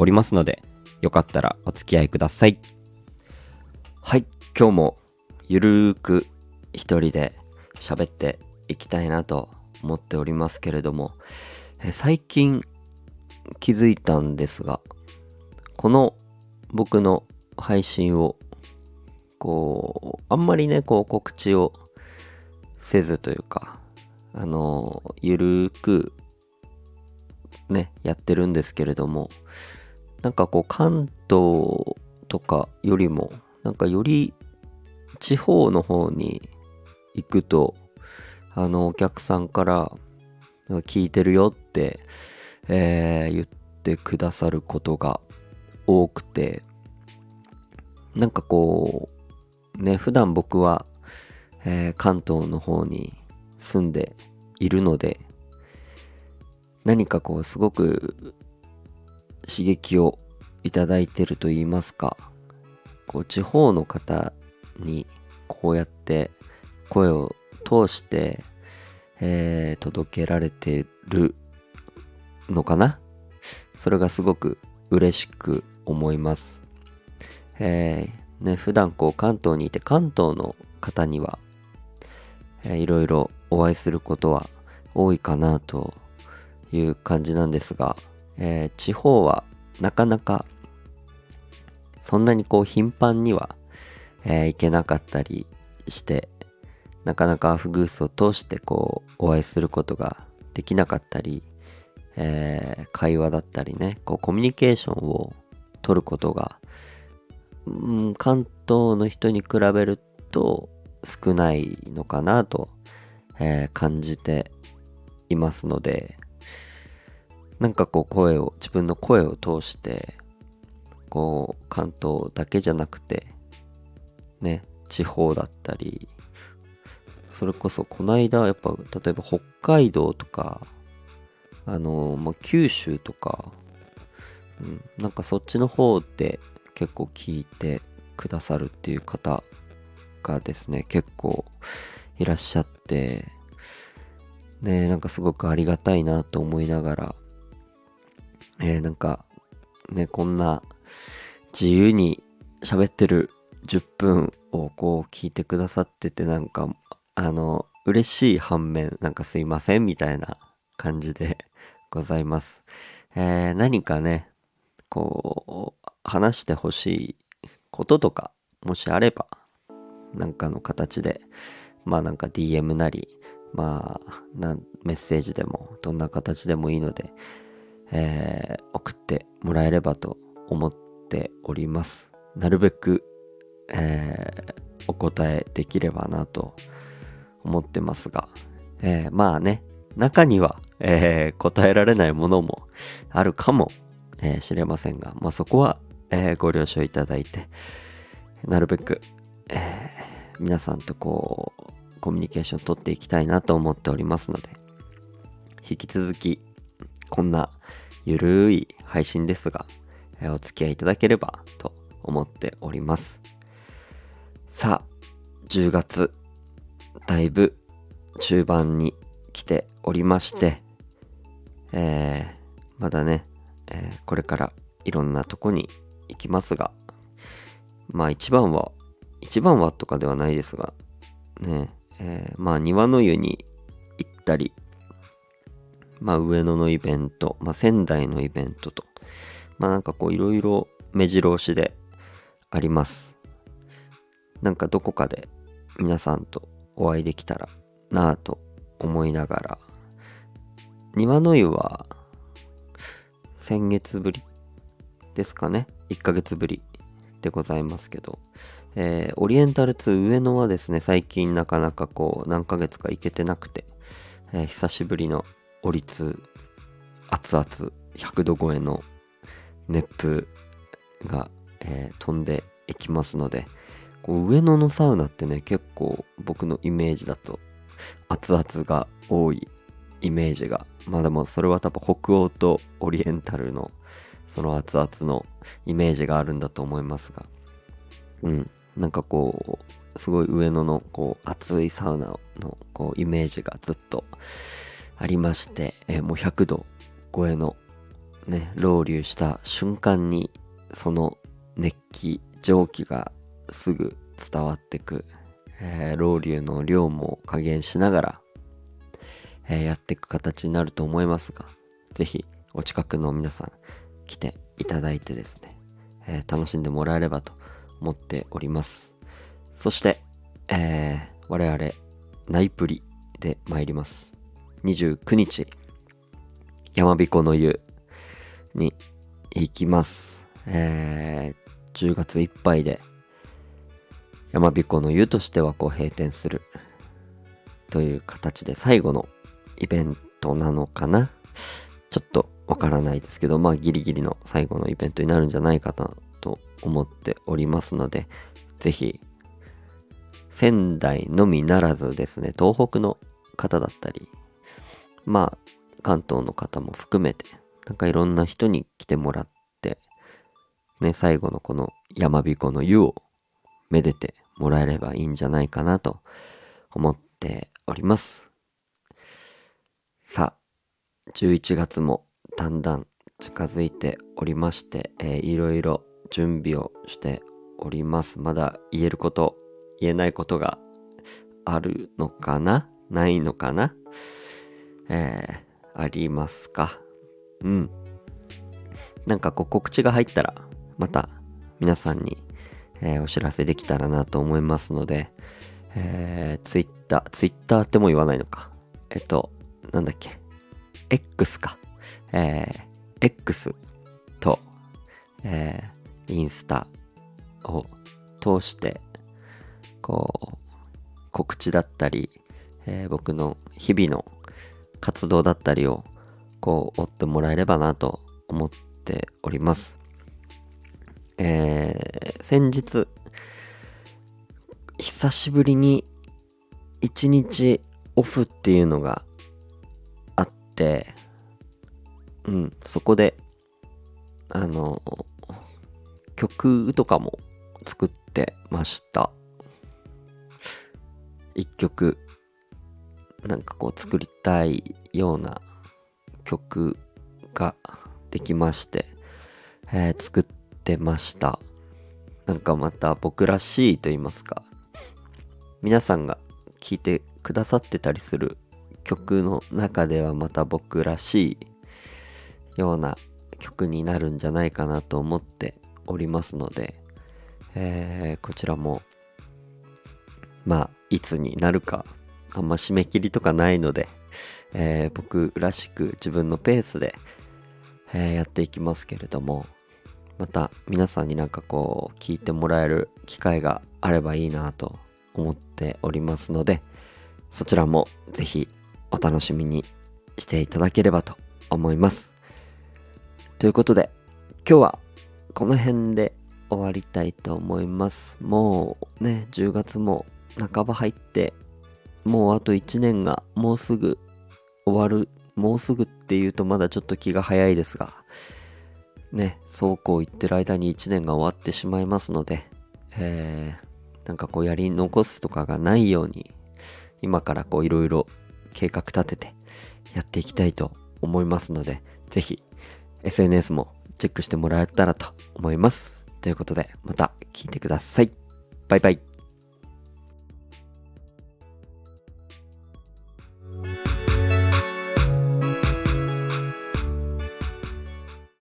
おりますのでよかったらお付き合いください。はい今日もゆるーく一人で喋っていきたいなと思っておりますけれども、最近気づいたんですがこの僕の配信をこうあんまりねこう告知をせずというかあのゆるーくねやってるんですけれどもなんかこう関東とかよりもなんかより地方の方に行くとあのお客さんから聞いてるよって、えー言ってくださることが多くてなんかこうね普段僕は、えー関東の方に住んでいるので何かこうすごく刺激をいただいてると言いますかこう地方の方にこうやって声を通して、えー届けられてるのかな？それがすごく嬉しく思います。えーね、普段こう関東にいて関東の方には、えーいろいろお会いすることは多いかなという感じなんですが、えー地方はなかなかそんなにこう頻繁には、えー行けなかったりしてなかなかアフグースを通してこうお会いすることができなかったり、えー会話だったりねこうコミュニケーションを取ることが、うん、関東の人に比べると少ないのかなと、えー感じていますのでなんかこう声を自分の声を通してこう関東だけじゃなくてね地方だったりそれこそこの間やっぱ例えば北海道とかあのまあ、九州とか、うん、なんかそっちの方で結構聞いてくださるっていう方がですね結構いらっしゃってねなんかすごくありがたいなと思いながらえーなんかねこんな自由に喋ってる10分をこう聞いてくださっててなんかあの嬉しい反面なんかすいませんみたいな感じで ございます。えー何かねこう話してほしいこととかもしあればなんかの形でまあなんか DM なりまあメッセージでもどんな形でもいいので、えー送ってもらえればと思っております。なるべく、えーお答えできればなと思ってますが、えーまあね中には、えー答えられないものもあるかも、えーしれませんが、まあ、そこは、えーご了承いただいてなるべく、えー皆さんとこうコミュニケーションを取っていきたいなと思っておりますので引き続きこんなゆるい配信ですが、えーお付き合いいただければと思っております。さあ10月だいぶ中盤に来ておりまして、えーまだね、えーこれからいろんなとこに行きますがまあ一番は一番はとかではないですがねえーまあ庭の湯に行ったりまあ上野のイベント、まあ仙台のイベントとまあなんかこういろいろ目白押しであります。なんかどこかで皆さんとお会いできたらなぁと思いながら。庭の湯は先月ぶりですかね。1ヶ月ぶりでございますけど、えーオリエンタル2上野はですね最近なかなかこう何ヶ月か行けてなくて、えー久しぶりのオリ2熱々100度超えの熱風が、えー飛んでいきますのでこう上野のサウナってね結構僕のイメージだと熱々が多いイメージがまあでもそれは多分北欧とオリエンタルのその熱々のイメージがあるんだと思いますがうんなんかこうすごい上野のこう熱いサウナのこうイメージがずっとありまして、えーもう100度超えのねロウリュした瞬間にその熱気蒸気がすぐ伝わってく、えーロウリュの量も加減しながら、えーやっていく形になると思いますがぜひお近くの皆さん来ていただいてですね、えー楽しんでもらえればと思っております。そして、えー我々ナイプリで参ります。29日山彦の湯に行きます。えー10月いっぱいで山彦の湯としてはこう閉店するという形で最後のイベントなのかなちょっとわからないですけどまあギリギリの最後のイベントになるんじゃないかなと思っておりますのでぜひ仙台のみならずですね東北の方だったりまあ関東の方も含めてなんかいろんな人に来てもらってね最後のこの山彦の湯をめでてもらえればいいんじゃないかなと思っております。さあ11月もだんだん近づいておりまして、えーいろいろ準備をしております。まだ言えること言えないことがあるのかな？ないのかな？えー、ありますか？うん。なんかこう告知が入ったらまた皆さんに、えーお知らせできたらなと思いますので、えー、ツイッターツイッターっても言わないのか。えっとなんだっけ？X か。えー、X と、えー、インスタを通してこう告知だったり、えー僕の日々の活動だったりをこう追ってもらえればなと思っております。えー先日久しぶりに一日オフっていうのがあってうんそこであの曲とかも作ってました一曲なんかこう作りたいような曲ができまして、えー作ってました。なんかまた僕らしいと言いますか。皆さんが聴いてくださってたりする曲の中ではまた僕らしいような曲になるんじゃないかなと思っておりますので、えーこちらもまあいつになるかあんま締め切りとかないので、えー僕らしく自分のペースで、えーやっていきますけれどもまた皆さんになんかこう聞いてもらえる機会があればいいなと思っておりますのでそちらもぜひお楽しみにしていただければと思います。ということで今日はこの辺で終わりたいと思います。もうね10月も半ば入ってもうあと1年がもうすぐ終わるもうすぐっていうとまだちょっと気が早いですがねそうこう言ってる間に1年が終わってしまいますのでえー、なんかこうやり残すとかがないように今からこういろいろ計画立ててやっていきたいと思いますのでぜひ SNS もチェックしてもらえたらと思います。ということでまた聞いてください。バイバイ。